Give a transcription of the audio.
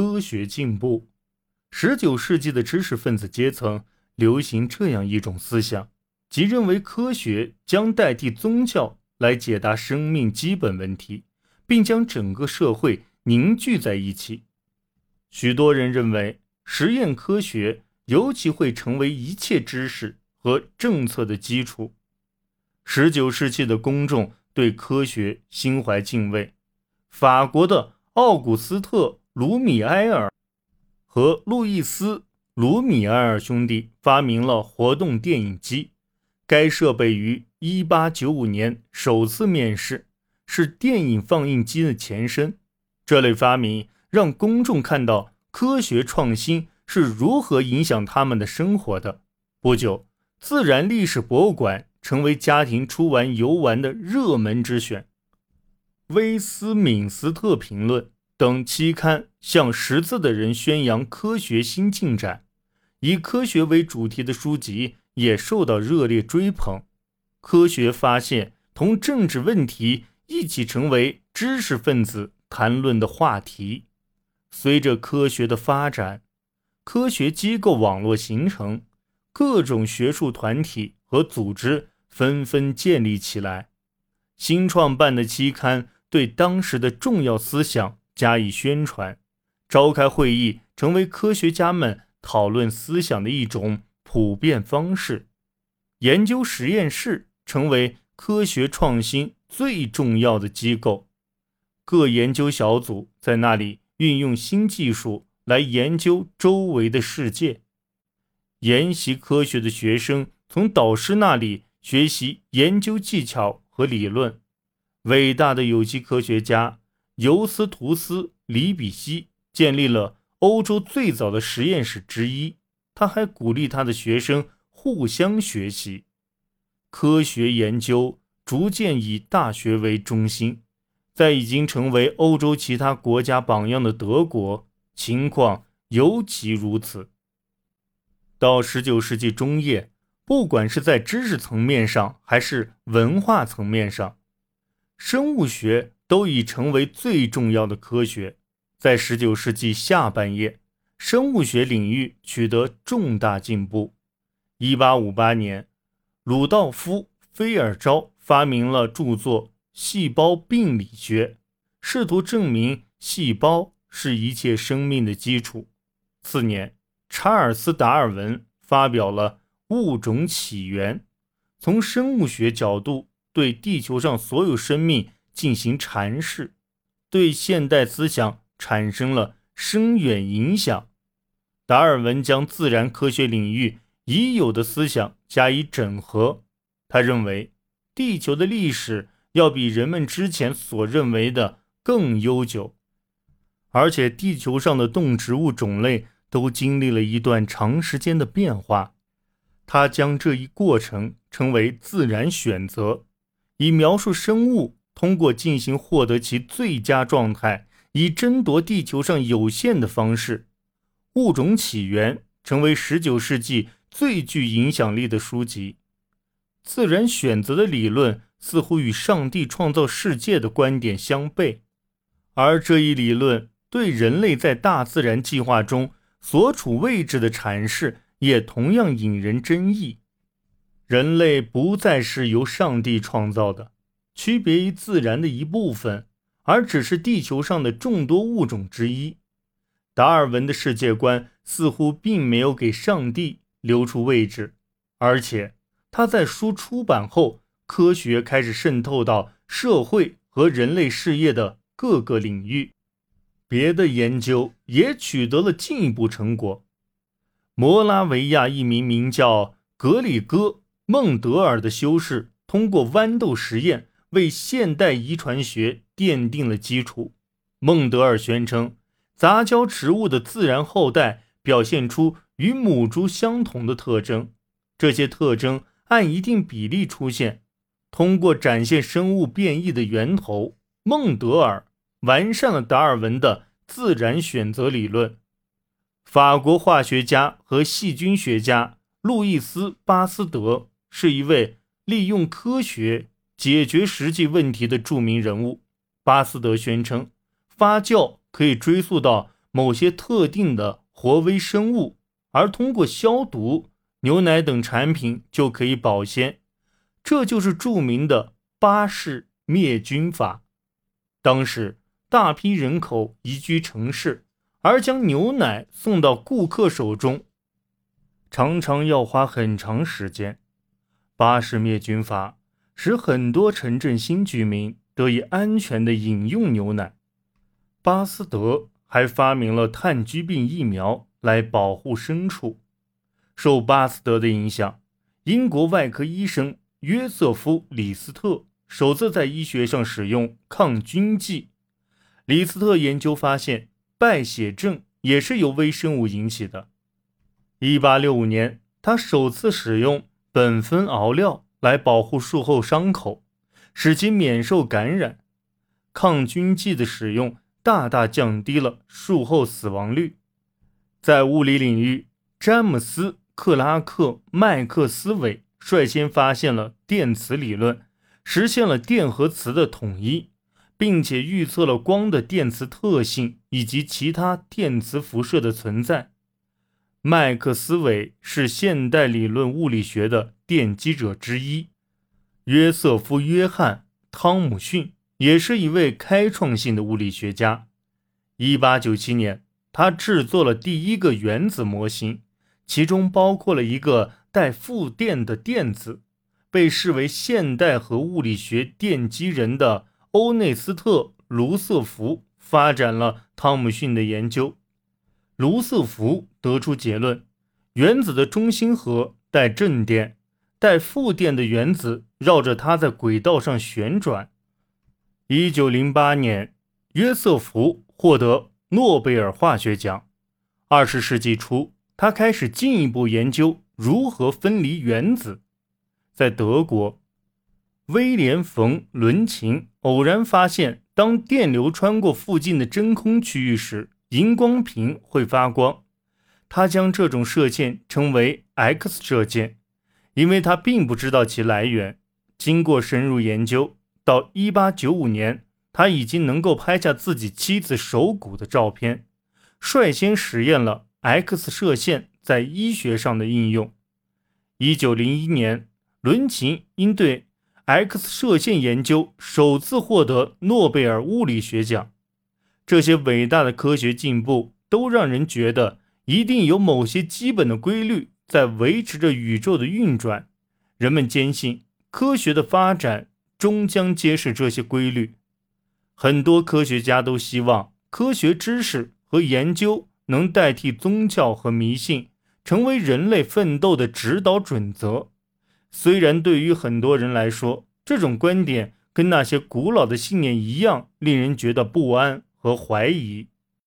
科学进步。十九世纪的知识分子阶层流行这样一种思想，即认为科学将代替宗教来解答生命基本问题，并将整个社会凝聚在一起。许多人认为，实验科学尤其会成为一切知识和政策的基础。十九世纪的公众对科学心怀敬畏。法国的奥古斯特·卢米埃尔和路易斯·卢米埃尔兄弟发明了活动电影机，该设备于1895年首次面世，是电影放映机的前身。这类发明让公众看到科学创新是如何影响他们的生活的。不久，自然历史博物馆成为家庭出玩游玩的热门之选。《威斯敏斯特评论》等期刊向识字的人宣扬科学新进展，以科学为主题的书籍也受到热烈追捧。科学发现同政治问题一起成为知识分子谈论的话题。随着科学的发展，科学机构网络形成，各种学术团体和组织纷纷建立起来。新创办的期刊。对当时的重要思想加以宣传，召开会议成为科学家们讨论思想的一种普遍方式。研究实验室成为科学创新最重要的机构，各研究小组在那里运用新技术来研究周围的世界。研习科学的学生从导师那里学习研究技巧和理论。伟大的有机科学家尤斯图斯·里比希建立了欧洲最早的实验室之一。他还鼓励他的学生互相学习。科学研究逐渐以大学为中心，在已经成为欧洲其他国家榜样的德国，情况尤其如此。到19世纪中叶，不管是在知识层面上，还是文化层面上，生物学都已成为最重要的科学。在19世纪下半叶，生物学领域取得重大进步。1858年，鲁道夫·菲尔昭发明了著作《细胞病理学》，试图证明细胞是一切生命的基础。次年，查尔斯·达尔文发表了《物种起源》，从生物学角度。对地球上所有生命进行阐释，对现代思想产生了深远影响。达尔文将自然科学领域已有的思想加以整合。他认为，地球的历史要比人们之前所认为的更悠久，而且地球上的动植物种类都经历了一段长时间的变化。他将这一过程称为“自然选择”。以描述生物通过进行获得其最佳状态，以争夺地球上有限的方式，《物种起源》成为19世纪最具影响力的书籍。自然选择的理论似乎与上帝创造世界的观点相悖，而这一理论对人类在大自然计划中所处位置的阐释也同样引人争议。人类不再是由上帝创造的，区别于自然的一部分，而只是地球上的众多物种之一。达尔文的世界观似乎并没有给上帝留出位置，而且他在书出版后，科学开始渗透到社会和人类事业的各个领域。别的研究也取得了进一步成果。摩拉维亚一名名叫格里戈。孟德尔的修士通过豌豆实验为现代遗传学奠定了基础。孟德尔宣称，杂交植物的自然后代表现出与母猪相同的特征，这些特征按一定比例出现。通过展现生物变异的源头，孟德尔完善了达尔文的自然选择理论。法国化学家和细菌学家路易斯·巴斯德。是一位利用科学解决实际问题的著名人物。巴斯德宣称，发酵可以追溯到某些特定的活微生物，而通过消毒牛奶等产品就可以保鲜。这就是著名的巴氏灭菌法。当时大批人口移居城市，而将牛奶送到顾客手中，常常要花很长时间。巴氏灭菌法使很多城镇新居民得以安全地饮用牛奶。巴斯德还发明了炭疽病疫苗来保护牲畜。受巴斯德的影响，英国外科医生约瑟夫·李斯特首次在医学上使用抗菌剂。李斯特研究发现，败血症也是由微生物引起的。1865年，他首次使用苯酚熬料来保护术后伤口，使其免受感染。抗菌剂的使用。大大降低了术后死亡率。在物理领域，詹姆斯·克拉克·麦克斯韦率先发现了电磁理论，实现了电和磁的统一，并且预测了光的电磁特性以及其他电磁辐射的存在。麦克斯韦是现代理论物理学的奠基者之一。约瑟夫·约翰·汤姆逊。也是一位开创性的物理学家。一八九七年，他制作了第一个原子模型，其中包括了一个带负电的电子。被视为现代核物理学奠基人的欧内斯特·卢瑟福发展了汤姆逊的研究。卢瑟福得出结论：原子的中心核带正电，带负电的原子绕着它在轨道上旋转。一九零八年，约瑟夫获得诺贝尔化学奖。二十世纪初，他开始进一步研究如何分离原子。在德国，威廉·冯·伦琴偶然发现，当电流穿过附近的真空区域时，荧光屏会发光。他将这种射线称为 X 射线，因为他并不知道其来源。经过深入研究。到一八九五年，他已经能够拍下自己妻子手骨的照片，率先实验了 X 射线在医学上的应用。一九零一年，伦琴因对 X 射线研究首次获得诺贝尔物理学奖。这些伟大的科学进步都让人觉得，一定有某些基本的规律在维持着宇宙的运转。人们坚信，科学的发展。终将揭示这些规律。很多科学家都希望科学知识和研究能代替宗教和迷信，成为人类奋斗的指导准则。虽然对于很多人来说，这种观点跟那些古老的信念一样，令人觉得不安和怀疑。